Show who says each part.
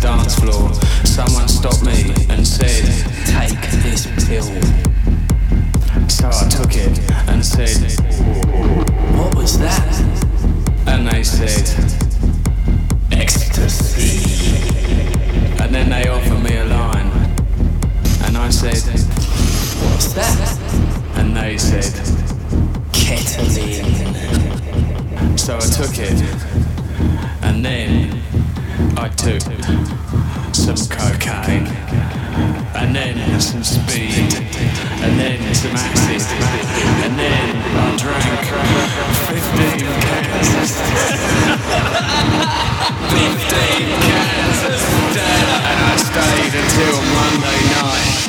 Speaker 1: dance floor, someone stopped me and said,
Speaker 2: Take this pill.
Speaker 1: So I took it and said,
Speaker 2: What was that?
Speaker 1: And they said,
Speaker 2: Ecstasy.
Speaker 1: And then they offered me a line. And I said,
Speaker 2: What's that?
Speaker 1: And they said,
Speaker 2: Ketamine.
Speaker 1: So I took it. And then. I took some cocaine, and then some speed, and then some acid, and then I drank 15 cans. 15 cans, and I stayed until Monday night.